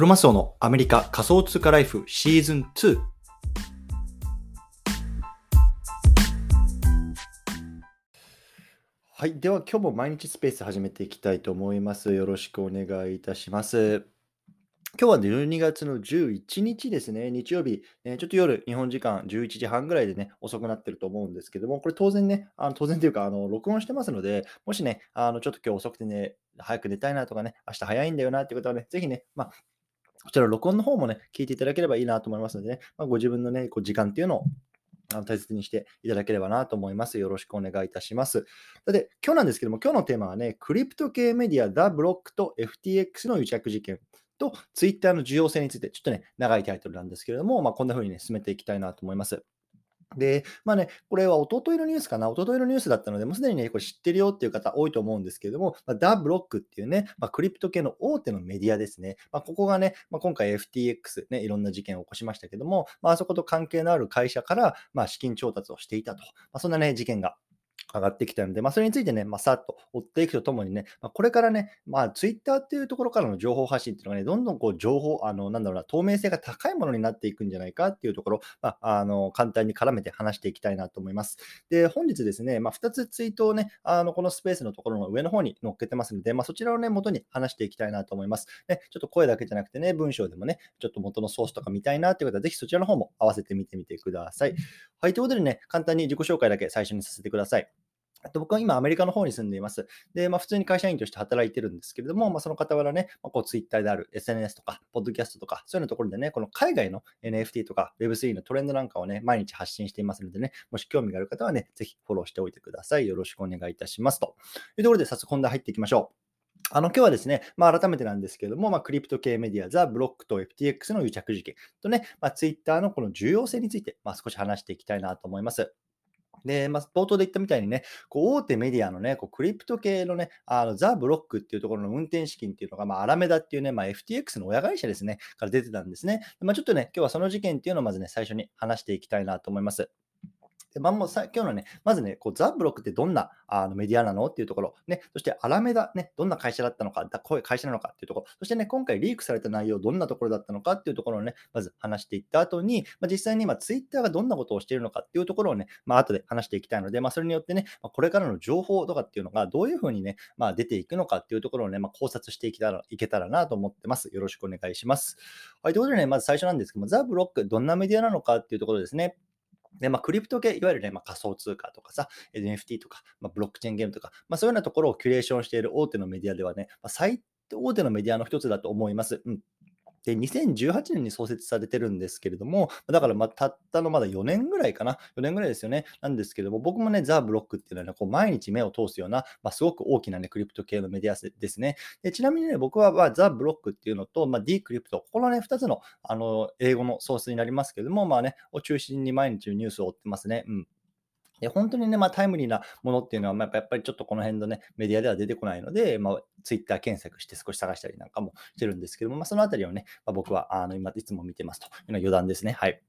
クロマスオのアメリカ仮想通貨ライフシーズン2。はい。では今日も毎日スペース始めていきたいと思います。よろしくお願いいたします。今日は12月の11日ですね、日曜日、えちょっと夜、日本時間11時半ぐらいでね、遅くなってると思うんですけども、これ当然ね、あの当然というか、あの録音してますので、もしね、あのちょっと今日遅くてね、早く寝たいなとかね、明日早いんだよなっていう方はね、ぜひね、まあ、こちら録音の方もね、聞いていただければいいなと思いますのでね、まあ、ご自分のね、こう時間っていうのをあの大切にしていただければなと思います。よろしくお願いいたします。さて、今日なんですけども、今日のテーマはね、クリプト系メディア、ダ・ブロックと FTX の癒着事件と、Twitter の重要性について、ちょっとね、長いタイトルなんですけれども、まあ、こんな風にね、進めていきたいなと思います。で、まあね、これはおとといのニュースかな、おとといのニュースだったので、もうすでにね、これ知ってるよっていう方多いと思うんですけれども、まあ、ダブロックっていうね、まあ、クリプト系の大手のメディアですね。まあ、ここがね、まあ、今回 FTX、ね、いろんな事件を起こしましたけども、まあ、そこと関係のある会社から、まあ、資金調達をしていたと。まあ、そんなね、事件が上がってきたので、まあ、それについてね、まあ、さっと追っていくとともにね、まあ、これからね、まあ、ツイッターっていうところからの情報発信っていうのがね、どんどんこう情報、あの、なんだろうな、透明性が高いものになっていくんじゃないかっていうところ、まあ、あの、簡単に絡めて話していきたいなと思います。で、本日ですね、まあ、2つツイートをね、あの、このスペースのところの上の方に載っけてますので、まあ、そちらをね、元に話していきたいなと思います。ね、ちょっと声だけじゃなくてね、文章でもね、ちょっと元のソースとか見たいなっていう方は、ぜひそちらの方も合わせてみてみてください。はい、ということでね、簡単に自己紹介だけ最初にさせてください。と僕は今、アメリカの方に住んでいます。で、まあ、普通に会社員として働いてるんですけれども、まあ、その傍らね、まあ、こう、ツイッターである SNS とか、ポッドキャストとか、そういうのところでね、この海外の NFT とか Web3 のトレンドなんかをね、毎日発信していますのでね、もし興味がある方はね、ぜひフォローしておいてください。よろしくお願いいたしますと。いうところで、早速本題入っていきましょう。あの今日はですね、まあ、改めてなんですけれども、まあ、クリプト系メディア、ザ・ブロックと FTX の癒着事件とね、まあ、ツイッターのこの重要性について、まあ、少し話していきたいなと思います。で、まあ、冒頭で言ったみたいにね、こう大手メディアのね、こうクリプト系のね、あのザ・ブロックっていうところの運転資金っていうのが、まあ、アラメダっていうね、まあ、FTX の親会社ですね、から出てたんですね。まあ、ちょっとね、今日はその事件っていうのをまずね、最初に話していきたいなと思います。でまあ、もうさ今日のね、まずね、こうザ・ブロックってどんなあのメディアなの？っていうところ、ね、そしてアラメダ、ね、どんな会社だったのか、だこういう会社なのかっていうところ、そしてね、今回リークされた内容、どんなところだったのかっていうところをね、まず話していった後に、まあ、実際に今、ツイッターがどんなことをしているのかっていうところをね、まあ後で話していきたいので、まあ、それによってね、ま、これからの情報とかっていうのがどういうふうにね、まあ、出ていくのかっていうところをね、ま、考察していけたらいけたらなと思ってます。よろしくお願いします。はい、ということでね、まず最初なんですけども、ザ・ブロック、どんなメディアなのかっていうところですね。で、まあ、クリプト系、いわゆるね、まあ、仮想通貨とかさ、NFT とか、まあ、ブロックチェーンゲームとか、まあ、そういうようなところをキュレーションしている大手のメディアではね、まあ、最大手のメディアの一つだと思います。うん。で、2018年に創設されてるんですけれども、だからまたったのまだ4年ぐらいかな、4年ぐらいですよね。なんですけども、僕もね、ザ・ブロックっていうのは、ね、こう毎日目を通すような、まあ、すごく大きなね、クリプト系のメディアですね。でちなみにね、僕は、まあ、ザ・ブロックっていうのと、まあ、D クリプト、このね、2つのあの英語のソースになりますけども、まあね、を中心に毎日ニュースを追ってますね。うん。で本当にね、まあ、タイムリーなものっていうのは、まあ、やっぱりちょっとこの辺のね、メディアでは出てこないので、まあ、ツイッター検索して少し探したりなんかもしてるんですけども、まあ、そのあたりをね、まあ、僕はあの今いつも見てますというのは余談ですね。はい。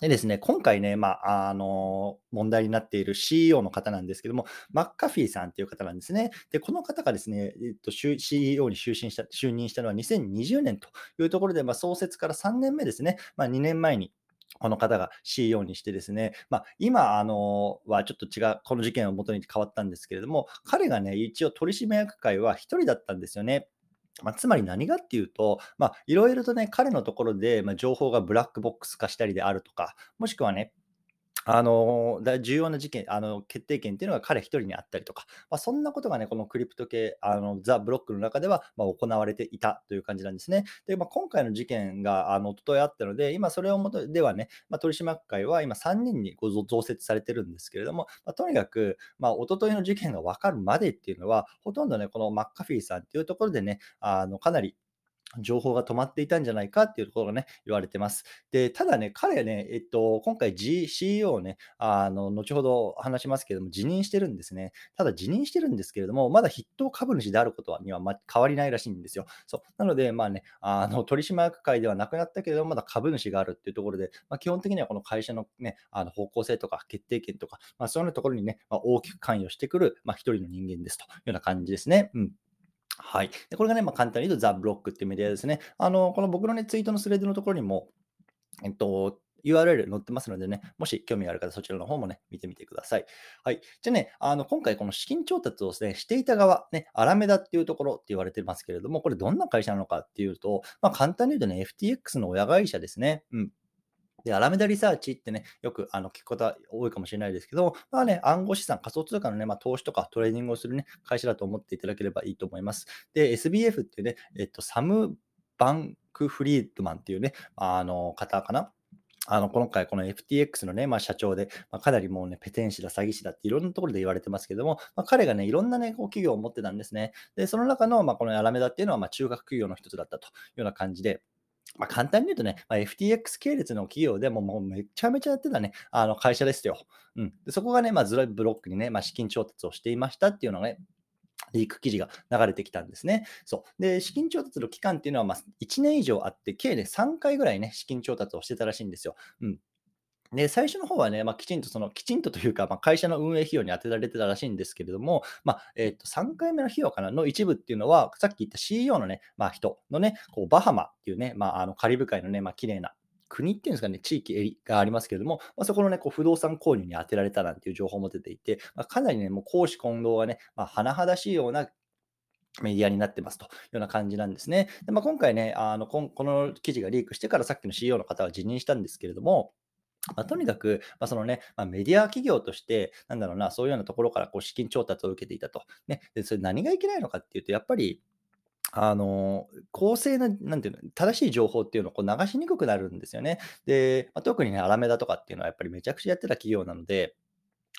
でですね、今回ね、まあ、あの、問題になっている CEO の方なんですけども、マッカフィーさんっていう方なんですね。で、この方がですね、えっと、CEO に就任した就任したのは2020年というところで、まあ、創設から3年目ですね、まあ、2年前にこの方が CEO にしてですね、まあ、今あのはちょっと違う、この事件をもとに変わったんですけれども、彼がね、一応取締役会は1人だったんですよね。まあ、つまり何がっていうと、いろいろとね、彼のところで、ま情報がブラックボックス化したりであるとか、もしくはね、あの、重要な事件、あの、決定権っていうのが彼一人にあったりとか、まあ、そんなことがね、このクリプト系、あの、ザ・ブロックの中では、まあ、行われていたという感じなんですね。で、まあ、今回の事件が、あの、一昨日あったので、今それをもとではね、まあ、取締役会は今3人にご増設されてるんですけれども、まあ、とにかく、まあ、一昨日の事件が分かるまでっていうのは、ほとんどね、このマッカフィーさんっていうところでね、あの、かなり情報が止まっていたんじゃないかっていうところがね、言われてます。で、ただね、彼ね、えっと、今回、G、CEO をね、あの、後ほど話しますけれども、辞任してるんですね。ただ辞任してるんですけれども、まだ筆頭株主であることには、ま、変わりないらしいんですよ。そう。なので、まあね、あの、取締役会ではなくなったけれども、まだ株主があるっていうところで、まあ、基本的にはこの会社のね、あの方向性とか決定権とか、まあ、そういうところにね、まあ、大きく関与してくる、まあ、一人の人間ですというような感じですね。うん。はい。でこれがね、まあ、簡単に言うとザ・ブロックっていうメディアですね。あの、この僕のね、ツイートのスレッドのところにも、えっと、URL 載ってますのでね、もし興味がある方、そちらの方もね、見てみてください。はい。じゃあね、あの、今回この資金調達をね、していた側、ね、アラメダっていうところって言われてますけれども、これどんな会社なのかっていうと、まあ、簡単に言うとね、FTX の親会社ですね。うん。で、アラメダリサーチってね、よくあの聞くことは多いかもしれないですけど、まあね、暗号資産、仮想通貨のね、まあ、投資とかトレーニングをするね、会社だと思っていただければいいと思います。で、SBF ってね、えっと、サム・バンク・フリードマンっていうね、あの方かな？あの今回、この FTX のね、まあ、社長で、まあ、かなりもうね、ペテン師だ、詐欺師だっていろんなところで言われてますけども、まあ、彼がね、いろんなね、こう企業を持ってたんですね。で、その中の、まあ、このアラメダっていうのは、まあ、中核企業の一つだったというような感じで、まあ、簡単に言うとね、まあ、FTX 系列の企業でももうめちゃめちゃやってたね、あの会社ですよ。うん、でそこがね、まあ、ずらブロックにね、まあ、資金調達をしていましたっていうのがね、リーク記事が流れてきたんですね。そう。で、資金調達の期間っていうのは、ま、1年以上あって、計で3回ぐらいね、資金調達をしてたらしいんですよ。うん。で、最初の方はね、まあ、きちんとその、きちんとというか、まあ、会社の運営費用に充てられてたらしいんですけれども、まあ、えっ、と、3回目の費用かなの一部っていうのは、さっき言った CEO のね、まあ、人のね、こうバハマっていうね、まあ、あのカリブ海のね、まあ、綺麗な国っていうんですかね、地域がありますけれども、まあ、そこのね、こう不動産購入に充てられたなんていう情報も出ていて、まあ、かなりね、もう公私混同がね、まあ、甚だしいようなメディアになってますというような感じなんですね。でまあ、今回ね、あのこの記事がリークしてからさっきの CEO の方は辞任したんですけれども、まあ、とにかく、まあ、そのね、まあ、メディア企業として、なんだろうな、そういうようなところからこう資金調達を受けていたと。ね、でそれ何がいけないのかっていうと、やっぱり、あの公正な、なんていうの、正しい情報っていうのをこう流しにくくなるんですよね。で、まあ、特にね、アラメダとかっていうのはやっぱりめちゃくちゃやってた企業なので、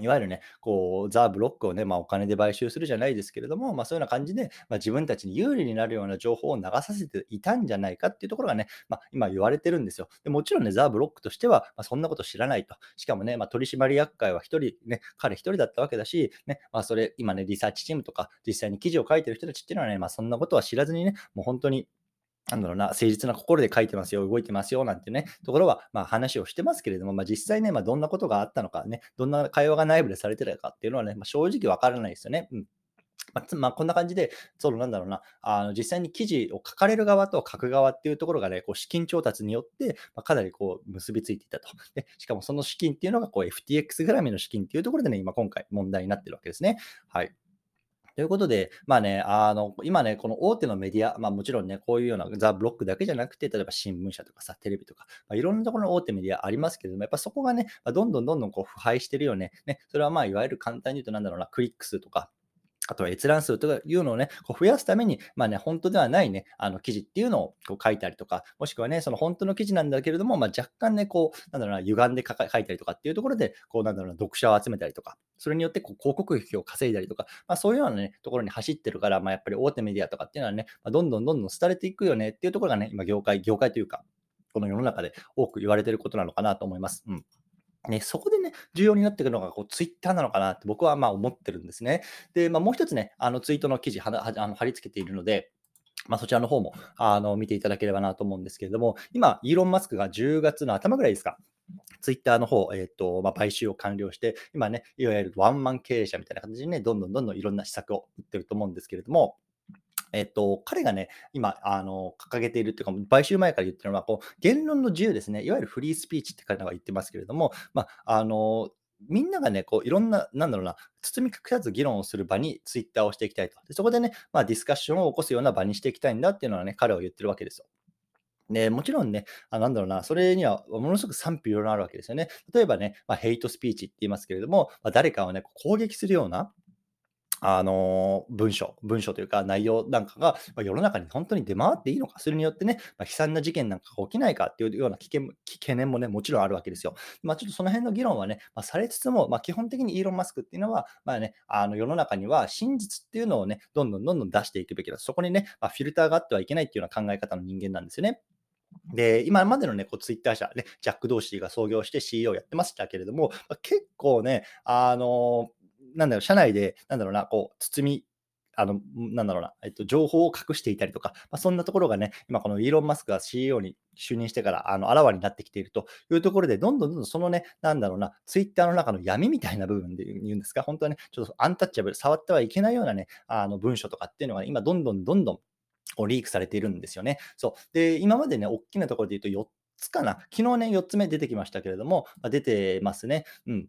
いわゆるね、こう、ザ・ブロックをね、まあ、お金で買収するじゃないですけれども、まあ、そういうような感じで、まあ、自分たちに有利になるような情報を流させていたんじゃないかっていうところがね、まあ、今言われてるんですよ。でもちろんね、ザ・ブロックとしては、まあ、そんなこと知らないと。しかもね、まあ、取締役会は1人、ね、彼1人だったわけだし、ね、まあ、それ、今ね、リサーチチームとか、実際に記事を書いてる人たちっていうのはね、まあ、そんなことは知らずにね、もう本当に、なんだろうな、誠実な心で書いてますよ、動いてますよ、なんてね、ところは、ま、話をしてますけれども、まあ、実際ね、まあ、どんなことがあったのかね、どんな会話が内部でされてたかっていうのはね、まあ、正直わからないですよね。うんまあ、まあ、こんな感じで、そのなんだろうな、あの実際に記事を書かれる側と書く側っていうところがね、こう資金調達によって、まあ、かなりこう結びついていたと。でしかもその資金っていうのがこう FTX 絡みの資金っていうところでね、今今回問題になってるわけですね。はい。ということで、まあね、あの、今ね、この大手のメディア、まあもちろんね、こういうようなザ・ブロックだけじゃなくて、例えば新聞社とかさ、テレビとか、まあ、いろんなところの大手メディアありますけれども、やっぱそこがね、どんどんどんどんこう腐敗してるよね。ね、それはまあいわゆる簡単に言うと何だろうな、クリック数とか、あとは閲覧数とかいうのをね、こう増やすために、まあね、本当ではないね、あの記事っていうのをこう書いたりとか、もしくはね、その本当の記事なんだけれども、まあ、若干ね、こう、なんだろうな、歪んで書いたりとかっていうところで、こう、なんだろうな、読者を集めたりとか、それによってこう広告費を稼いだりとか、まあ、そういうようなね、ところに走ってるから、まあ、やっぱり大手メディアとかっていうのはね、まあ、どんどんどんどん廃れていくよねっていうところがね、今、業界、業界というか、この世の中で多く言われてることなのかなと思います。うん。ね、そこでね、重要になってくるのがこうツイッターなのかなって僕はまあ思ってるんですね。で、まあ、もう一つね、あのツイートの記事ははあの貼り付けているので、まあ、そちらの方もあの見ていただければなと思うんですけれども、今、イーロン・マスクが10月の頭ぐらいですか、ツイッターの方、えっ、ー、と、まあ、買収を完了して、今ね、いわゆるワンマン経営者みたいな形でね、どんどんどんどんいろんな施策を打ってると思うんですけれども、えっと、彼がね、今、あの、掲げているというか、買収前から言ってるのは、こう、言論の自由ですね。いわゆるフリースピーチって彼らが言ってますけれども、まあ、あの、みんながね、こういろんな、なんだろうな、包み隠さず議論をする場にツイッターをしていきたいと。でそこでね、まあ、ディスカッションを起こすような場にしていきたいんだっていうのはね、彼は言ってるわけですよ。でもちろんね、あなんだろうな、それにはものすごく賛否いろいろあるわけですよね。例えばね、まあ、ヘイトスピーチって言いますけれども、まあ、誰かをね、攻撃するような、あの文章、文章というか内容なんかが、ま世の中に本当に出回っていいのか、それによってね、まあ、悲惨な事件なんかが起きないかっていうような危険懸念もね、もちろんあるわけですよ。まあ、ちょっとその辺の議論はね、まあ、されつつも、ま、基本的にイーロン・マスクっていうのは、まあね、あの世の中には真実っていうのをね、どんどんどんどん出していくべきだ。そこにね、ま、フィルターがあってはいけないっていうような考え方の人間なんですよね。で、今までのね、こうツイッター社、ね、ジャック・ドーシーが創業して CEO をやってましたけれども、結構ね、あのなんだろう、社内で、なんだろうな、こう、包みあの、なんだろうな、えっと、情報を隠していたりとか、まあ、そんなところがね、今このイーロン・マスクが CEO に就任してから、あの、あらわになってきているというところで、どんどんどんどんそのね、なんだろうな、ツイッターの中の闇みたいな部分で言うんですか、本当はね、ちょっとアンタッチャブル、触ってはいけないようなね、あの、文書とかっていうのが今、どんどんどんどんこうリークされているんですよね。そう。で、今までね、大きなところで言うと4つかな。昨日ね、4つ目出てきましたけれども、まあ、出てますね。うん。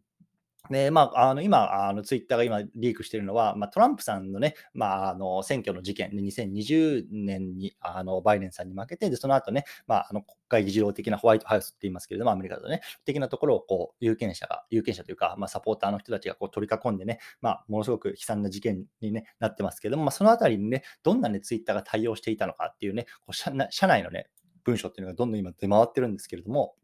で、まあ、あの今、あのツイッターが今リークしているのは、まあ、トランプさんのね、まあ、あの選挙の事件で2020年にあのバイデンさんに負けて、でその後ね、まあ、あの国会議事堂的なホワイトハウスって言いますけれども、アメリカだとね、的なところをこう有権者が、有権者というか、まあ、サポーターの人たちがこう取り囲んでね、まあ、ものすごく悲惨な事件に、ね、なってますけれども、まあ、そのあたりにね、どんな、ね、ツイッターが対応していたのかっていうね、こう社社内のね、文章っていうのがどんどん今出回ってるんですけれども、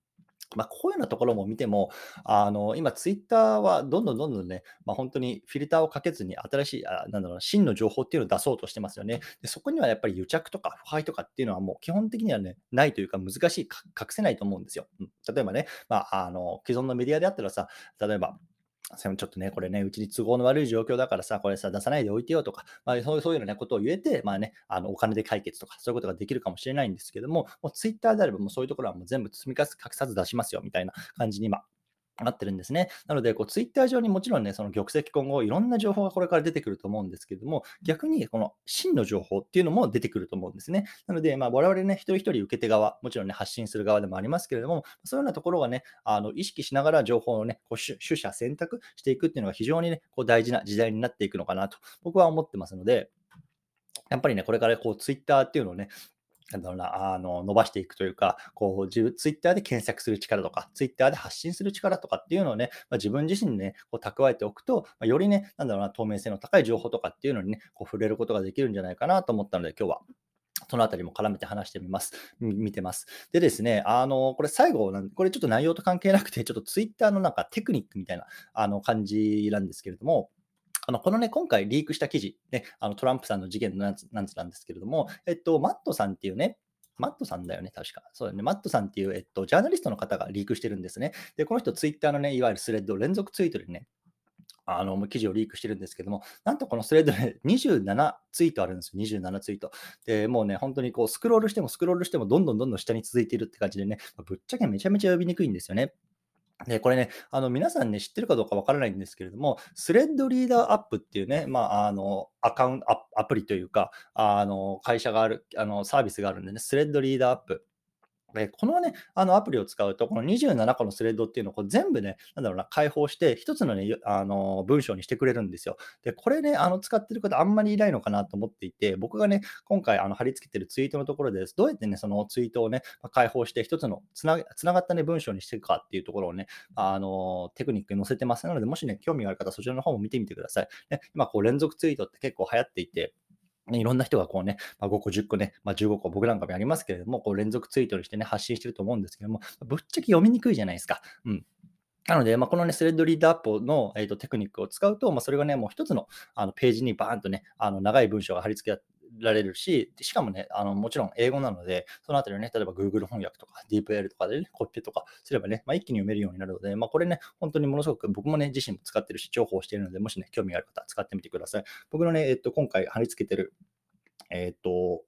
まあ、こういうようなところも見ても、あの今、ツイッターはどんどんどんどんね、まあ、本当にフィルターをかけずに新しい、あなんだろう真の情報っていうのを出そうとしてますよね。でそこにはやっぱり癒着とか腐敗とかっていうのはもう基本的にはね、ないというか難しい、隠せないと思うんですよ。うん、例えばね、まあ、あの既存のメディアであったらさ、例えば、ちょっとね、これね、うちに都合の悪い状況だからさ、これさ、出さないでおいてよとか、まあ、そういうそういうようなことを言えて、まあね、あのお金で解決とか、そういうことができるかもしれないんですけども、もうツイッターであれば、もうそういうところはもう全部積み重ね隠さず出しますよみたいな感じに今、なってるんですね。なので、こうツイッター上にもちろんね、その玉石混合、いろんな情報がこれから出てくると思うんですけれども、逆にこの真の情報っていうのも出てくると思うんですね。なので、まあ、我々ね、一人一人受け手側、もちろんね、発信する側でもありますけれども、そういうようなところがね、あの意識しながら情報をね、こう取捨選択していくっていうのが非常にね、こう大事な時代になっていくのかなと、僕は思ってますので、やっぱりね、これからこうツイッターっていうのをね、なんだろうな、あの、伸ばしていくというか、こう、自分、ツイッターで検索する力とか、ツイッターで発信する力とかっていうのをね、まあ、自分自身にね、こう蓄えておくと、まあ、よりね、なんだろうな、透明性の高い情報とかっていうのにね、こう触れることができるんじゃないかなと思ったので、今日はそのあたりも絡めて話してみます。見てます。でですね、あの、これ最後な、これちょっと内容と関係なくて、ちょっとツイッターのなんかテクニックみたいなあの感じなんですけれども、あのこのね、今回リークした記事、ね、あのトランプさんの事件のやつなんですけれども、えっと、マットさんっていうね、マットさんだよね、確か。そうだね。マットさんっていう、えっと、ジャーナリストの方がリークしてるんですね。で、この人、ツイッターのね、いわゆるスレッド、連続ツイートでね、あの記事をリークしてるんですけども、なんとこのスレッドで27ツイートあるんですよ、27ツイート。で、もうね、本当にこうスクロールしてもスクロールしてもどんどんどんどん下に続いているって感じでね、ぶっちゃけめちゃめちゃ読みにくいんですよね。で、これね、あの皆さんね、知ってるかどうかわからないんですけれども、 Thread Reader App っていうね、まあ、あの、アカウント、アプリというか、あの、会社がある、あの、サービスがあるんでね、 Thread Reader App。で、このね、あのアプリを使うと、この27個のスレッドっていうのをこう全部ね、なんだろうな、開放して、一つのね、あの文章にしてくれるんですよ。で、これね、あの使ってる方あんまりいないのかなと思っていて、僕がね、今回あの貼り付けてるツイートのところでどうやってね、そのツイートをね、開放して、一つのつなつながったね、文章にしていくかっていうところをね、あのテクニックに載せてますので、もしね、興味がある方、そちらの方も見てみてください。ね、今、こう連続ツイートって結構流行っていて、ね、いろんな人がこうね、まあ、5個、10個ね、まあ、15個、僕なんかもやりますけれども、こう連続ツイートにしてね、発信してると思うんですけども、ぶっちゃけ読みにくいじゃないですか。うん。なので、まあ、このね、スレッドリードアップの、えーと、テクニックを使うと、まあ、それがね、もう一つのあのページにバーンとね、あの長い文章が貼り付けられるし、しかもね、あのもちろん英語なので、そのあたりをね、例えば Google 翻訳とか DeepL とかでね、コピペとかすればね、まあ、一気に読めるようになるので、まあ、これね、本当にものすごく僕もね、自身も使ってるし、重宝しているので、もしね、興味がある方使ってみてください。僕のね、えっ、と、今回貼り付けてるえっ、と、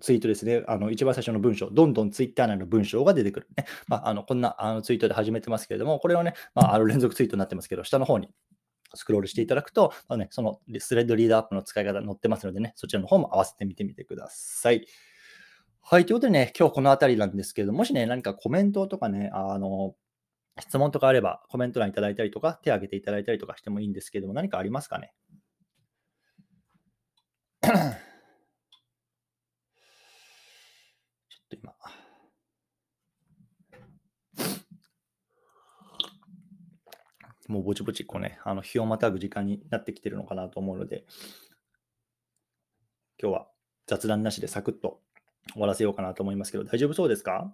ツイートですね、あの一番最初の文章、どんどんツイッター内の文章が出てくる、ね。まあ、あのこんなあのツイートで始めてますけれども、これをね、まあ、あの連続ツイートになってますけど、下の方にスクロールしていただくと、まあね、そのスレッドリーダーアップの使い方載ってますのでね、そちらの方も合わせてみてみてください。はい、ということでね、今日この辺りなんですけれども、もしね、何かコメントとかね、あの、質問とかあればコメント欄いただいたりとか、手を挙げていただいたりとかしてもいいんですけれども、何かありますかね？ちょっと今。もうぼちぼちこうね、あの日をまたぐ時間になってきてるのかなと思うので、今日は雑談なしでサクッと終わらせようかなと思いますけど、大丈夫そうですか？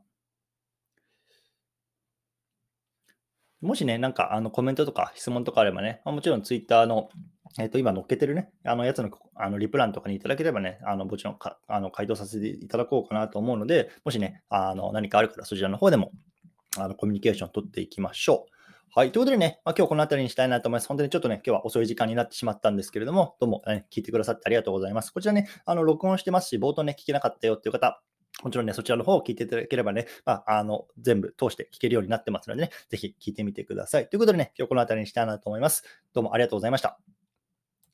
もしね、なんかあのコメントとか質問とかあればね、もちろんツイッターのえっ、ー、と、今載っけてるね、あのやつのあのリプランとかにいただければね、あのもちろんかあの回答させていただこうかなと思うので、もしね、あの何かあるからそちらの方でもあのコミュニケーションを取っていきましょう。はい。ということでね、まあ、今日この辺りにしたいなと思います。本当にちょっとね、今日は遅い時間になってしまったんですけれども、どうも、ね、聞いてくださってありがとうございます。こちらね、あの、録音してますし、冒頭ね、聞けなかったよっていう方、もちろんね、そちらの方を聞いていただければね、まあ、あの、全部通して聞けるようになってますのでね、ぜひ聞いてみてください。ということでね、今日この辺りにしたいなと思います。どうもありがとうございました。